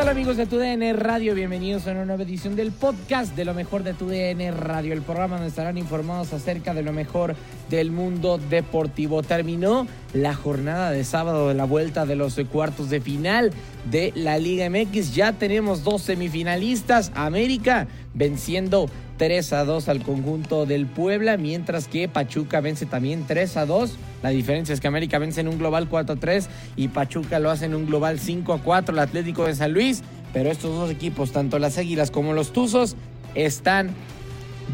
Tal amigos de TUDN Radio? Bienvenidos a una nueva edición del podcast de lo mejor de TUDN Radio, el programa donde estarán informados acerca de lo mejor del mundo deportivo. Terminó la jornada de sábado de la vuelta de los cuartos de final de la Liga MX. Ya tenemos dos semifinalistas. América venciendo 3 a 2 al conjunto del Puebla, mientras que Pachuca vence también 3 a 2. La diferencia es que América vence en un global 4 a 3 y Pachuca lo hace en un global 5 a 4, el Atlético de San Luis. Pero estos dos equipos, tanto las Águilas como los Tuzos, están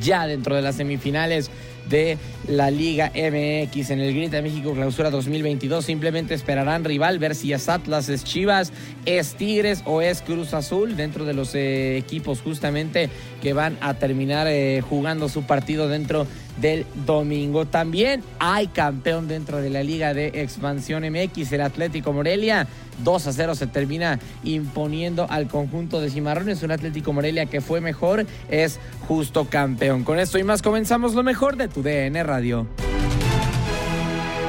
ya dentro de las semifinales de la Liga MX en el Grita México Clausura 2022. Simplemente esperarán rival, ver si es Atlas, es Chivas, es Tigres o es Cruz Azul dentro de los eh, equipos justamente que van a terminar eh, jugando su partido dentro del domingo. También hay campeón dentro de la Liga de Expansión MX, el Atlético Morelia. 2 a 0 se termina imponiendo al conjunto de Cimarrones. Un Atlético Morelia que fue mejor, es justo campeón. Con esto y más comenzamos lo mejor de tu DN Radio.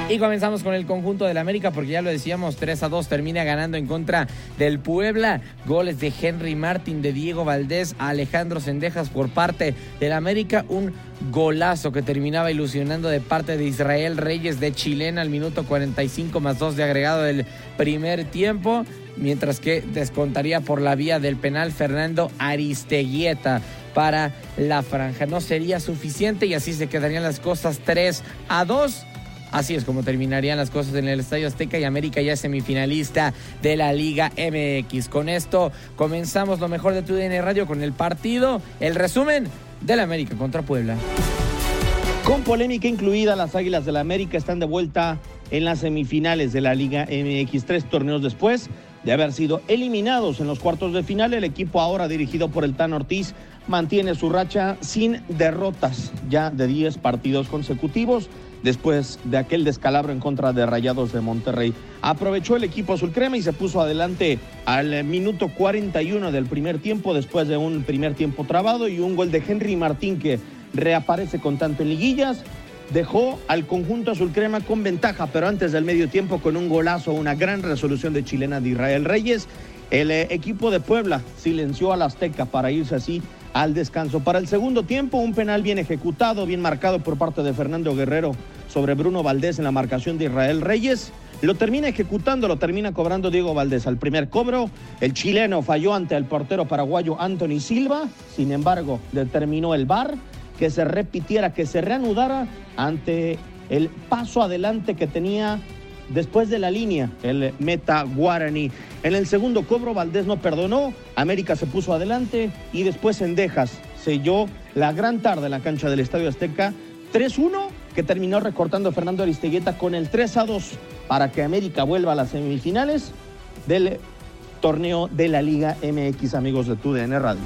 Y comenzamos con el conjunto del América porque ya lo decíamos, 3 a 2 termina ganando en contra del Puebla. Goles de Henry Martin, de Diego Valdés, Alejandro Sendejas por parte del América. Un golazo que terminaba ilusionando de parte de Israel Reyes de Chilena al minuto 45 más 2 de agregado del primer tiempo. Mientras que descontaría por la vía del penal Fernando Aristeguieta para la franja. No sería suficiente y así se quedarían las cosas 3 a 2. Así es como terminarían las cosas en el Estadio Azteca y América ya semifinalista de la Liga MX. Con esto comenzamos lo mejor de tu DN Radio con el partido, el resumen del América contra Puebla. Con polémica incluida, las Águilas del la América están de vuelta en las semifinales de la Liga MX. Tres torneos después de haber sido eliminados en los cuartos de final, el equipo ahora dirigido por el Tan Ortiz mantiene su racha sin derrotas ya de 10 partidos consecutivos después de aquel descalabro en contra de Rayados de Monterrey. Aprovechó el equipo azul crema y se puso adelante al minuto 41 del primer tiempo después de un primer tiempo trabado y un gol de Henry Martín que reaparece con tanto en liguillas. Dejó al conjunto azul crema con ventaja, pero antes del medio tiempo con un golazo, una gran resolución de chilena de Israel Reyes. El eh, equipo de Puebla silenció al Azteca para irse así al descanso. Para el segundo tiempo, un penal bien ejecutado, bien marcado por parte de Fernando Guerrero sobre Bruno Valdés en la marcación de Israel Reyes. Lo termina ejecutando, lo termina cobrando Diego Valdés al primer cobro. El chileno falló ante el portero paraguayo Anthony Silva. Sin embargo, determinó el VAR que se repitiera, que se reanudara ante el paso adelante que tenía después de la línea, el meta Guarani. En el segundo cobro, Valdés no perdonó, América se puso adelante y después en Dejas selló la gran tarde en la cancha del Estadio Azteca 3-1 que terminó recortando Fernando Aristegueta con el 3-2 para que América vuelva a las semifinales del torneo de la Liga MX, amigos de TUDN Radio.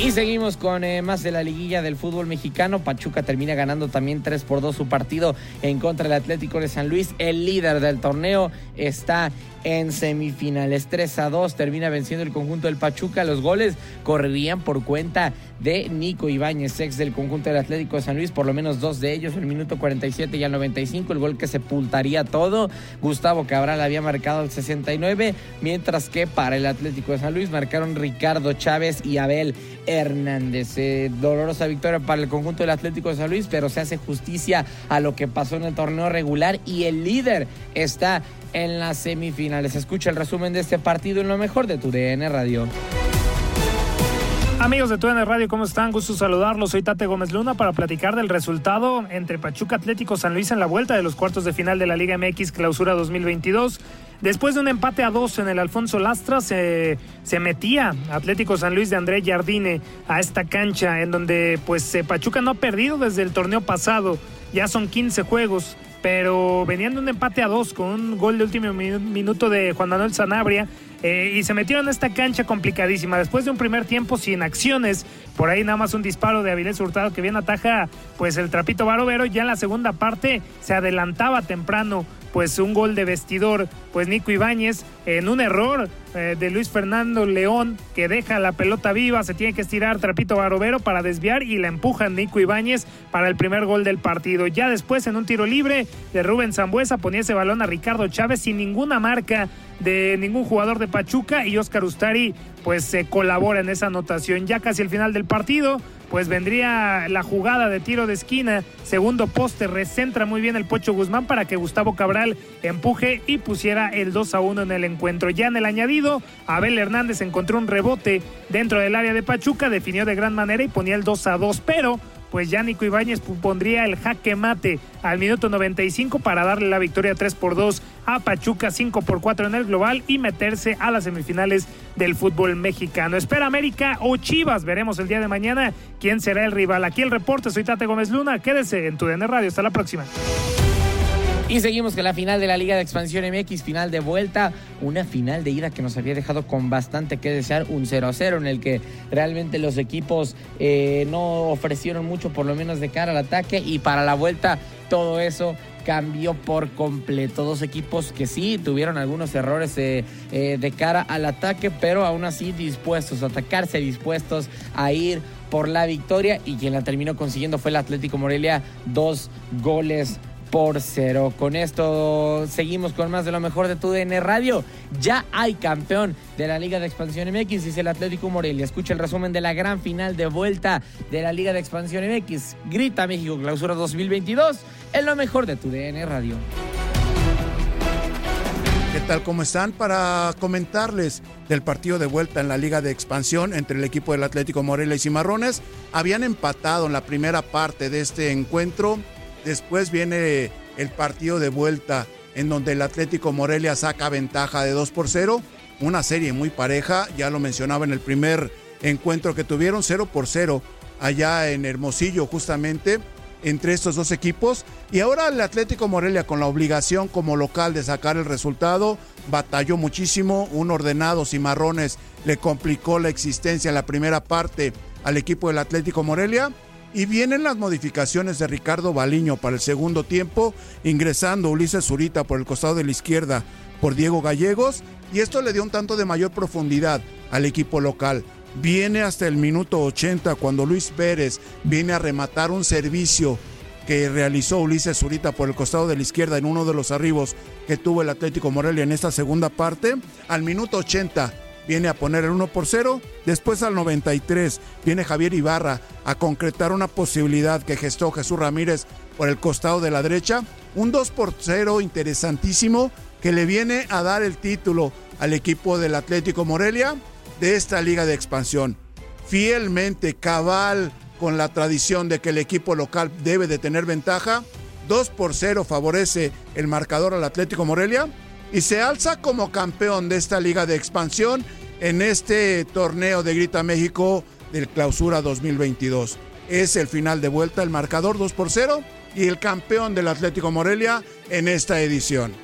Y seguimos con eh, más de la liguilla del fútbol mexicano. Pachuca termina ganando también 3 por 2 su partido en contra del Atlético de San Luis. El líder del torneo está en semifinales. 3 a 2 termina venciendo el conjunto del Pachuca. Los goles correrían por cuenta de Nico Ibáñez, ex del conjunto del Atlético de San Luis, por lo menos dos de ellos, el minuto 47 y el 95, el gol que sepultaría todo. Gustavo Cabral había marcado el 69, mientras que para el Atlético de San Luis marcaron Ricardo Chávez y Abel Hernández. Eh, dolorosa victoria para el conjunto del Atlético de San Luis, pero se hace justicia a lo que pasó en el torneo regular y el líder está en las semifinales. Escucha el resumen de este partido en lo mejor de tu DN Radio. Amigos de TUDN Radio, ¿cómo están? Gusto saludarlos. Soy Tate Gómez Luna para platicar del resultado entre Pachuca Atlético San Luis en la vuelta de los cuartos de final de la Liga MX Clausura 2022. Después de un empate a dos en el Alfonso Lastra, se, se metía Atlético San Luis de André Jardine a esta cancha en donde pues eh, Pachuca no ha perdido desde el torneo pasado. Ya son 15 juegos pero venían de un empate a dos con un gol de último minuto de Juan Manuel Sanabria eh, y se metieron en esta cancha complicadísima. Después de un primer tiempo sin acciones, por ahí nada más un disparo de Avilés Hurtado que bien ataja pues el trapito Barovero. Ya en la segunda parte se adelantaba temprano pues un gol de vestidor, pues Nico Ibáñez en un error eh, de Luis Fernando León que deja la pelota viva, se tiene que estirar Trapito Barovero para desviar y la empuja Nico Ibáñez para el primer gol del partido. Ya después en un tiro libre de Rubén Zambuesa ponía ese balón a Ricardo Chávez sin ninguna marca de ningún jugador de Pachuca y Oscar Ustari pues se colabora en esa anotación. Ya casi el final del partido, pues vendría la jugada de tiro de esquina, segundo poste, recentra muy bien el Pocho Guzmán para que Gustavo Cabral empuje y pusiera el 2 a 1 en el encuentro. Ya en el añadido, Abel Hernández encontró un rebote dentro del área de Pachuca, definió de gran manera y ponía el 2 a 2, pero pues ya Nico Ibáñez pondría el jaque mate al minuto 95 para darle la victoria 3 por 2 a Pachuca, 5 por 4 en el global y meterse a las semifinales del fútbol mexicano. Espera América o Chivas, veremos el día de mañana quién será el rival. Aquí el reporte, soy Tate Gómez Luna, quédese en tu DN Radio, hasta la próxima. Y seguimos con la final de la Liga de Expansión MX, final de vuelta, una final de ida que nos había dejado con bastante que desear, un 0 a 0 en el que realmente los equipos eh, no ofrecieron mucho, por lo menos de cara al ataque, y para la vuelta todo eso cambió por completo. Dos equipos que sí tuvieron algunos errores eh, eh, de cara al ataque, pero aún así dispuestos a atacarse, dispuestos a ir por la victoria y quien la terminó consiguiendo fue el Atlético Morelia, dos goles por cero. Con esto seguimos con más de lo mejor de tu DN Radio. Ya hay campeón de la Liga de Expansión MX, es el Atlético Morelia. Escucha el resumen de la gran final de vuelta de la Liga de Expansión MX. Grita México Clausura 2022 en lo mejor de tu DN Radio. ¿Qué tal? ¿Cómo están? Para comentarles del partido de vuelta en la Liga de Expansión entre el equipo del Atlético Morelia y Cimarrones. Habían empatado en la primera parte de este encuentro Después viene el partido de vuelta en donde el Atlético Morelia saca ventaja de 2 por 0. Una serie muy pareja, ya lo mencionaba en el primer encuentro que tuvieron, 0 por 0 allá en Hermosillo justamente entre estos dos equipos. Y ahora el Atlético Morelia con la obligación como local de sacar el resultado, batalló muchísimo, un ordenado Cimarrones le complicó la existencia en la primera parte al equipo del Atlético Morelia y vienen las modificaciones de Ricardo Baliño para el segundo tiempo, ingresando Ulises Zurita por el costado de la izquierda por Diego Gallegos. Y esto le dio un tanto de mayor profundidad al equipo local. Viene hasta el minuto 80 cuando Luis Pérez viene a rematar un servicio que realizó Ulises Zurita por el costado de la izquierda en uno de los arribos que tuvo el Atlético Morelia en esta segunda parte. Al minuto 80 viene a poner el 1 por 0. Después al 93 viene Javier Ibarra a concretar una posibilidad que gestó Jesús Ramírez por el costado de la derecha. Un 2 por 0 interesantísimo que le viene a dar el título al equipo del Atlético Morelia de esta liga de expansión. Fielmente, cabal, con la tradición de que el equipo local debe de tener ventaja, 2 por 0 favorece el marcador al Atlético Morelia y se alza como campeón de esta liga de expansión en este torneo de Grita México del Clausura 2022. Es el final de vuelta, el marcador 2 por 0 y el campeón del Atlético Morelia en esta edición.